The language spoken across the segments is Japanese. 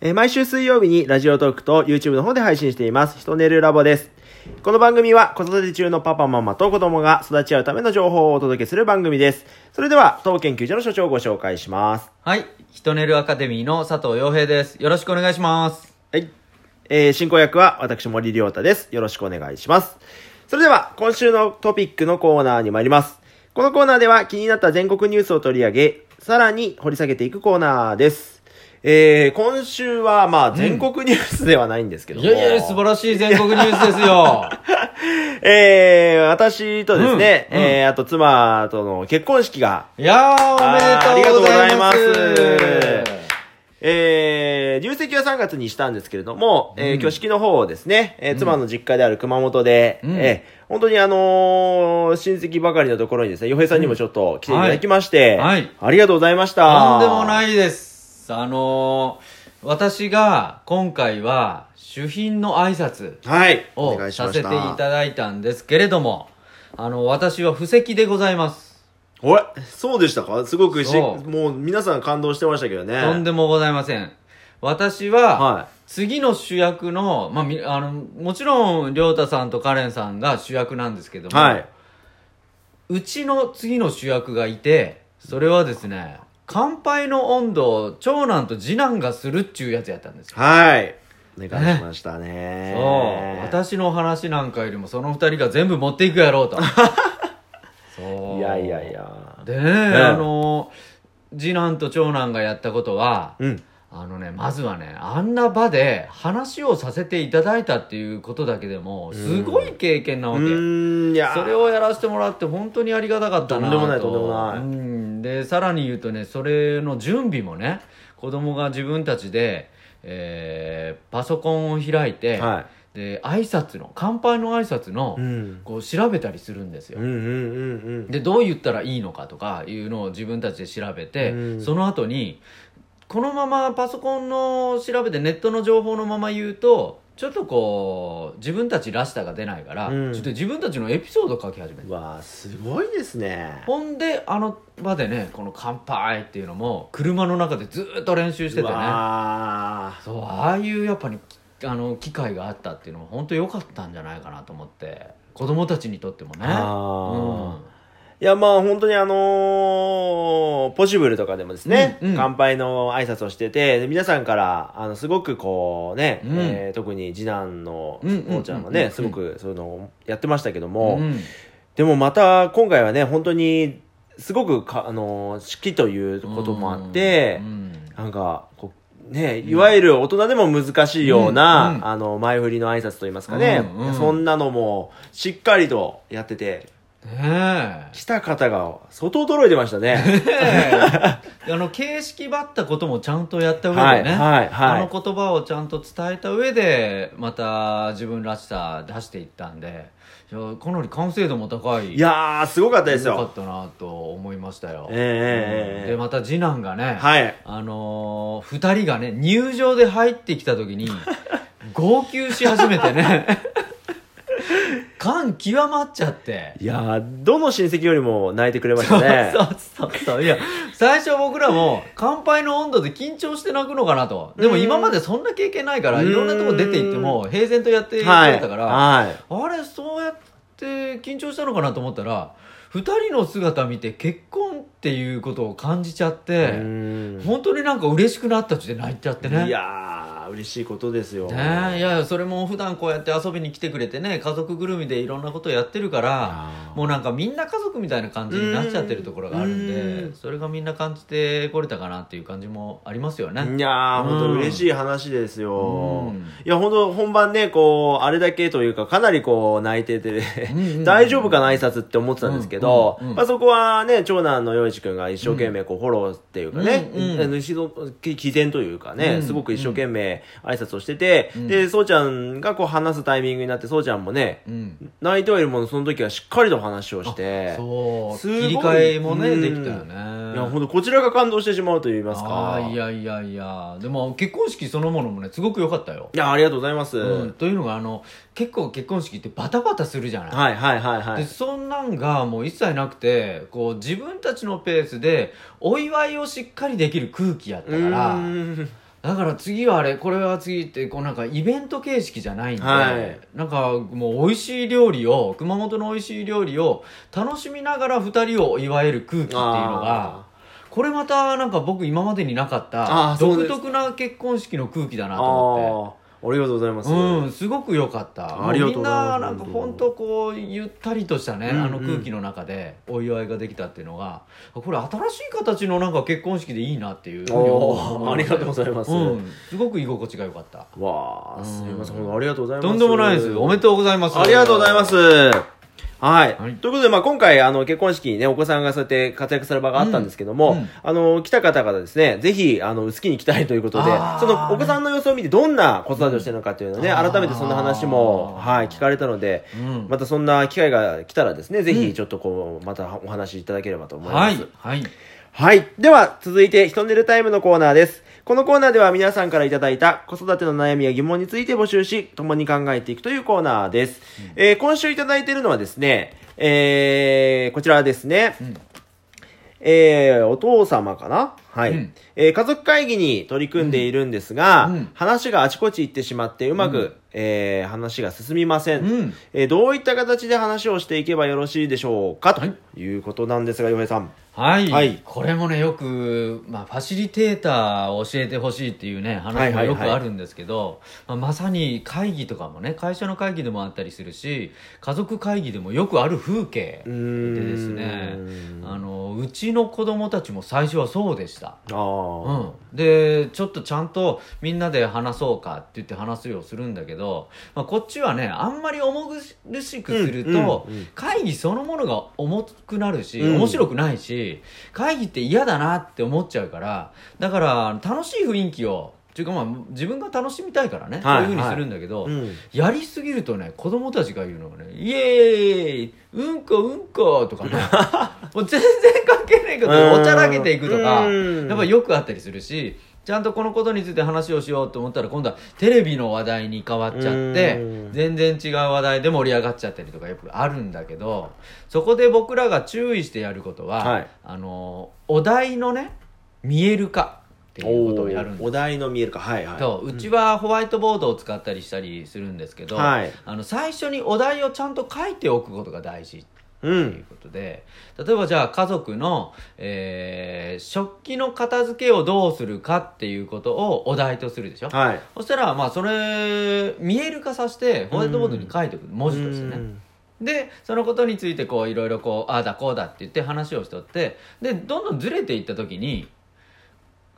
えー毎週水曜日にラジオトークと YouTube の方で配信しています。ひとねるラボです。この番組は子育て中のパパママと子供が育ち合うための情報をお届けする番組です。それでは、当研究所の所長をご紹介します。はい。ヒトネルアカデミーの佐藤洋平です。よろしくお願いします。はい。えー、進行役は私森良太です。よろしくお願いします。それでは、今週のトピックのコーナーに参ります。このコーナーでは気になった全国ニュースを取り上げ、さらに掘り下げていくコーナーです。えー、今週は、まあ、全国ニュースではないんですけども。いやいや、素晴らしい全国ニュースですよ。えー、私とですね、うんうんえー、あと妻との結婚式が、いやー、おめでとうございます。ありがとうございますえー、入籍は3月にしたんですけれども、えーうん挙式の方をですね、えー妻の実家である熊本で、うんえー本当にあのー親戚ばかりのところにですね、洋平さんにもちょっと来ていただきまして、はいはいありがとうございました。とんでもないです。あのー、私が今回は主賓の挨拶はい。おを願いしましさせていた。ただいたんですけれども、あの、私は布石でございます。おい、そうでしたか？すごくし、そうもう皆さん感動してましたけどね。とんでもございません。私は、は次の主役の、まあ、みあの、もちろん、りょうたさんとカレンさんが主役なんですけどい。も、はい。うちの次の主役がいて、それはですね、乾杯の温度を長男と次男がするっちゅうやつやったんですよ。はい。お願いしましたね。そう。私の話なんかよりもその二人が全部持っていくやろうと。そう。いやいやい。や。でね、あの、次男と長男がやったことは、うん。あのね、まずはね、あんな場で話をさせていただいたっていうことだけでも、すごい経験なわけ。うーん、それをやらせてもらって本当にありがたかったなとんでもないとんでもないうん、で、さらに言うとね、それの準備もね、子供が自分たちで、えーパソコンを開いて、はで、挨拶の、乾杯の挨拶の、い。うん。こう調べたりするんですようん。うんうんうん。でどう言ったらいいのかとかいうのを自分たちで調べて、うんその後にこのままパソコンの調べてネットの情報のまま言うとちょっとこう自分たちらしさが出ないから、うん。ちょっと自分たちのエピソードを書き始めたうわあすごいですね。ほんであの場でねこの「乾杯」っていうのも車の中でずっと練習しててね。そうああいうやっぱりあの機会があったっていうのは本当良かったんじゃないかなと思って。子供たちにとってもね。あいや、まあ本当にあのーポシブルとかでもですね、うんうん。乾杯の挨拶をしてて、で皆さんから、あの、すごくこうね、うん。えー特に次男のおうちゃんはね、うん。すごくそういうのをやってましたけどうんも、うん。でもまた今回はね、本当に、すごくか、あのー、式ということもあってう、ん。なんか、こう、ね、いわゆる大人でも難しいような、うんうん。あの、前振りの挨拶といいますかね、うんうん。そんなのも、しっかりとやってて、ね来た方が相当驚いてましたね。えあの形式ばったこともちゃんとやった上でね、はい、はい、あはの言葉をちゃんと伝えた上でまた自分らしさ出していったんでいやかなり完成度も高いい。いやー、すごかったですよかっよ。たなと思いましたよ、ええええええでまた次男がね、はい。あのー二人がね入場で入ってきた時に号泣し始めてね感極まっちゃっていやー、どの親戚よりも泣いてくれましたね。そうそうそう。いや、最初僕らも、乾杯の温度で緊張して泣くのかなと。でも今までそんな経験ないから、うんいろんなとこ出て行っても、平然とやってくはい。れたから、はい。あれ、そうやって緊張したのかなと思ったら、二人の姿見て結婚っていうことを感じちゃっうて、ん本当になんか嬉しくなったうちで泣いちゃってね。いやー、嬉しいことですよ。ねえいやそれも普段こうやって遊びに来てくれてね家族ぐるみでいろんなことやってるからもうなんかみんな家族みたいな感じになっちゃってるところがあるんうん。でそれがみんな感じてこれたかなっていう感じもありますよね。いやー、うん本当嬉しい話ですよ。うん。いや、本当本番ね、こう、あれだけというか、かなりこう、泣いてて、大丈夫かな挨拶って思ってたんですけど、まあそこはね、長男の洋一くんが一生懸命こう、フォローっていうかね、うんうん。毅然というかね、うん。すごく一生懸命挨拶をしてて、うん。で、そうちゃんがこう話すタイミングになって、そうちゃんもね、うん。泣いてはいるものその時はしっかりと話をして、そう。切り替えもねうん。できたよね。いや、本当こちらが感動してしまうと言いますか。いやいやいや。でも結婚式そのものもねすごく良かったよ、いや、ありがとうございます。うん、というのがあの結構結婚式ってバタバタするじゃない。はいはいはいはい。でそんなんがもう一切なくてこう自分たちのペースでお祝いをしっかりできる空気やったからだから次はあれこれは次ってこうなんかイベント形式じゃないんで、はい。なんかもう美味しい料理を熊本の美味しい料理を楽しみながら2人を祝える空気っていうのがこれまたなんか僕今までになかった独特な結婚式の空気だなあと思って。あありがとうございます。うん、すごく良かった。ありがとうみんな、なんか本当こう、ゆったりとしたね、あの空気の中でお祝いができたっていうのが、これ新しい形のなんか結婚式でいいなっていうありがとうございますうん、すごく居心地が良かった。わあ、すみません。ありがとうございます。とんでもないです。おめでとうございます。ありがとうございます。はい。はいということで、まあ、今回、あの、結婚式にね、お子さんがそうやって活躍する場があったんですけども、うんうんあの、来た方々ですね、ぜひ、あの、好きに来たいということでその、お子さんの様子を見て、どんな子育てをしてるのかっていうのをね、うん改めてそんな話も、はい、聞かれたので、うんまたそんな機会が来たらですね、ぜひ、うんちょっとこう、またお話しいただければと思いまはいす。。はい。はい。では、続いて、ひとねるタイムのコーナーです。このコーナーでは皆さんからいただいた子育ての悩みや疑問について募集し、共に考えていくというコーナーです。えー今週いただいているのはですね、えー、こちらですね。うん。えー、お父様かな？はい、うん。えー家族会議に取り組んでいるんですが、うんうん。話があちこち行ってしまってうまく、うんえー話が進みません、うん。えーどういった形で話をしていけばよろしいでしょうかとはい。いうことなんですが、洋平さん。はい、はい。これもねよく、まあ、ファシリテーターを教えてほしいっていうねはい話もよくあるんですけど、まあ、まさに会議とかもね会社の会議でもあったりするし家族会議でもよくある風景でですねあのうちの子供たちも最初はそうでした。うん、でちょっとちゃんとみんなで話そうかって言って話すようするんだけど、まあ、こっちはねあんまり重苦しくすると、うんうんうん。会議そのものが重くなるし、うん。面白くないし会議って嫌だなって思っちゃうからだから楽しい雰囲気をっていうかまあ自分が楽しみたいからね、はいそういうふうにするんだけど、うん。やりすぎるとね子供たちが言うのがね「イエーイうんこうんこ」とかね。もう全然関係ないけどうんおちゃらけていくとかうん。やっぱよくあったりするしちゃんとこのことについて話をしようと思ったら今度はテレビの話題に変わっちゃってうん。全然違う話題で盛り上がっちゃったりとかよくあるんだけどそこで僕らが注意してやることは、はい。あのお題のね見える化っていうことをやるんです。お題の見えるかはいはい。そううちはホワイトボードを使ったりしたりするんですけど、はい。あの最初にお題をちゃんと書いておくことが大事うというんことで例えばじゃあ家族の、えー食器の片付けをどうするかっていうことをお題とするでしょ？はい。そしたらまあそれ見える化させてホワイトボードに書いておく文字としてね。うん。でそのことについてこういろいろこうああだこうだって言って話をしとってでどんどんずれていった時に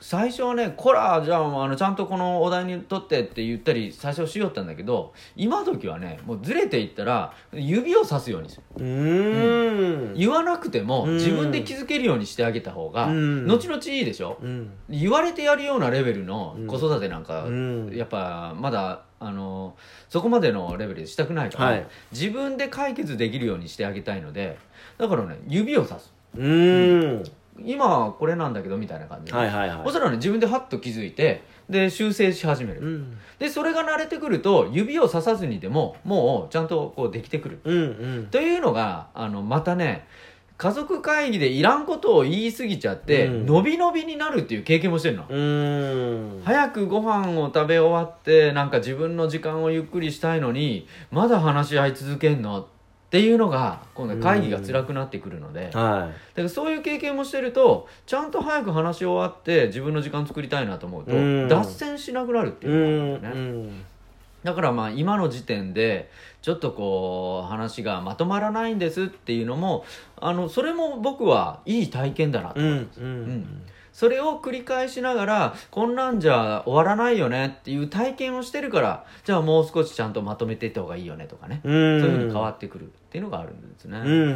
最初はね「こらじゃああのちゃんとこのお題にとって」って言ったり最初しよったんだけど今時はねもうずれていったら指をさすようにする。うーん。言わなくてもうん。自分で気づけるようにしてあげた方がうん。後々いいでしょ？うん。言われてやるようなレベルの子育てなんか、うん。やっぱまだあのそこまでのレベルでしたくないから、はい。自分で解決できるようにしてあげたいのでだからね指をさす。うーん今はこれなんだけどみたいな感じで、はいはいはい。そしたらね自分でハッと気づいてで修正し始める、うん。でそれが慣れてくると指をささずにでももうちゃんとこうできてくる。うんうん。というのがあのまたね家族会議でいらんことを言い過ぎちゃって、うん。伸び伸びになるっていう経験もしてるの、早くご飯を食べ終わってなんか自分の時間をゆっくりしたいのにまだ話し合い続けんのっていうのが今度会議が辛くなってくるので、だかはらそういう経験もしてるとちゃんと早く話し終わって自分の時間作りたいなと思うとうん。脱線しなくなるっていいううのがあるんだよね、ん。だからまあ今の時点でちょっとこう話がまとまらないんですっていうのもあのそれも僕はいい体験だなとうん思います、うん。うんそれを繰り返しながらこんなんじゃ終わらないよねっていう体験をしてるからじゃあもう少しちゃんとまとめていった方がいいよねとかね、うん。そういうふうに変わってくるっていうのがあるんですね、うんうんうんう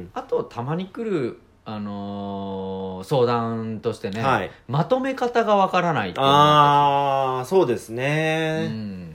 ん。あとたまに来る、あのー相談としてね、はい。まとめ方がわからないああそうですうねん。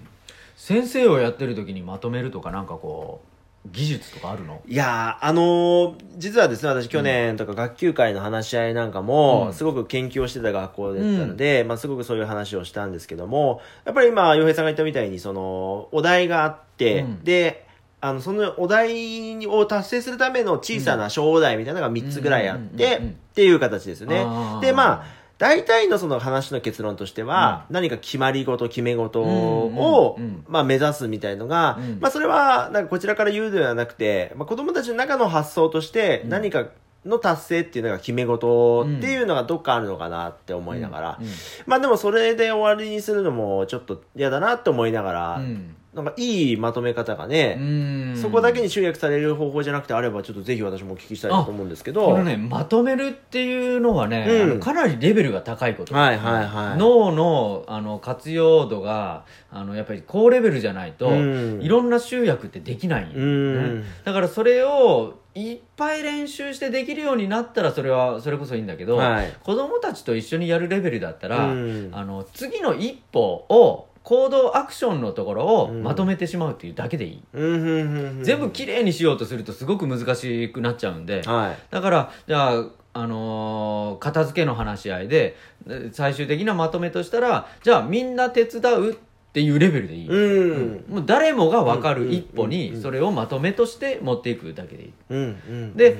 先生をやってる時にまとめるとかなんかこう技術とかあるの？いやーあのー実はですね私去年とか学級会の話し合いなんかも、うん。すごく研究をしてた学校だったので、まあ、すごくそういう話をしたんですけどもやっぱり今洋平さんが言ったみたいにそのお題があって、うん。であのそのお題を達成するための小さな小お題みたいなのが3つぐらいあって、うんうんうんうんっていう形ですね。でまあ大体のその話の結論としては、何か決まり事、決め事を、まあ目指すみたいのが、うん。まあそれは、なんかこちらから言うではなくて、まあ子供たちの中の発想として、うん。何かの達成っていうのが決め事っていうのがどっかあるのかなって思いながら、うんまあでもそれで終わりにするのもちょっと嫌だなって思いながら、うん。なんかいいまとめ方がね、うん。そこだけに集約される方法じゃなくてあればちょっとぜひ私もお聞きしたいなと思うんですけど。このねまとめるっていうのはね、かなりレベルが高いこと。はいはいはい脳のあの活用度があのやっぱり高レベルじゃないと、うん。いろんな集約ってできないね。うん。だからそれをいっぱい練習してできるようになったらそれはそれこそいいんだけど、はい。子供たちと一緒にやるレベルだったら、うん。あの次の一歩を行動アクションのところをうん。まとめてしまうっていうだけでいい、うん全部きれいにしようとするとすごく難しくなっちゃうんで、はい。だからじゃああのー片付けの話し合いでで最終的なまとめとしたらじゃあみんな手伝うっていうレベルでいい、うん。もう誰もが分かる一歩うんうんうん。うんにそれをまとめとして持っていくだけでいい。うんうん。で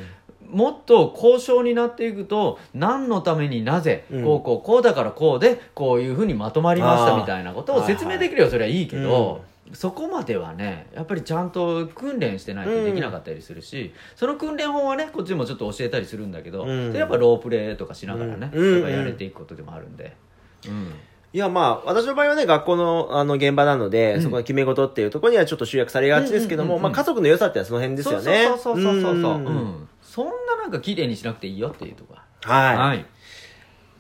もっと交渉になっていくと何のためになぜ、うん。こうこうこうだからこうでこういうふうにまとまりましたあー。みたいなことを説明できればそれはいいけど、そこまではねやっぱりちゃんと訓練してないとできなかったりするし、その訓練法はねこっちもちょっと教えたりするんだけど、うん。でやっぱロープレーとかしながらね、うん。やれていくことでもあるんで。うんいや、まあ、私の場合はね、学校の、あの、現場なので、うんそこの決め事っていうところにはちょっと集約されがちですけども、うんうんうんうんまあ、家族の良さってのはその辺ですよね。そうそうそうそうそうそう、んうんそんななんか綺麗にしなくていいよっていうところはい。はい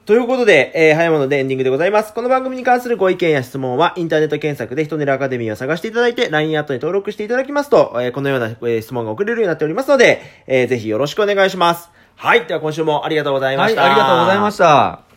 ということで、えー、早いものでエンディングでございます。この番組に関するご意見や質問は、インターネット検索でヒトネルアカデミーを探していただいて、LINE アットに登録していただきますと、えーこのような、えー質問が送れるようになっておりますので、えーぜひよろしくお願いします。はい。では今週もありがとうございまはい、した。ありがとうございました。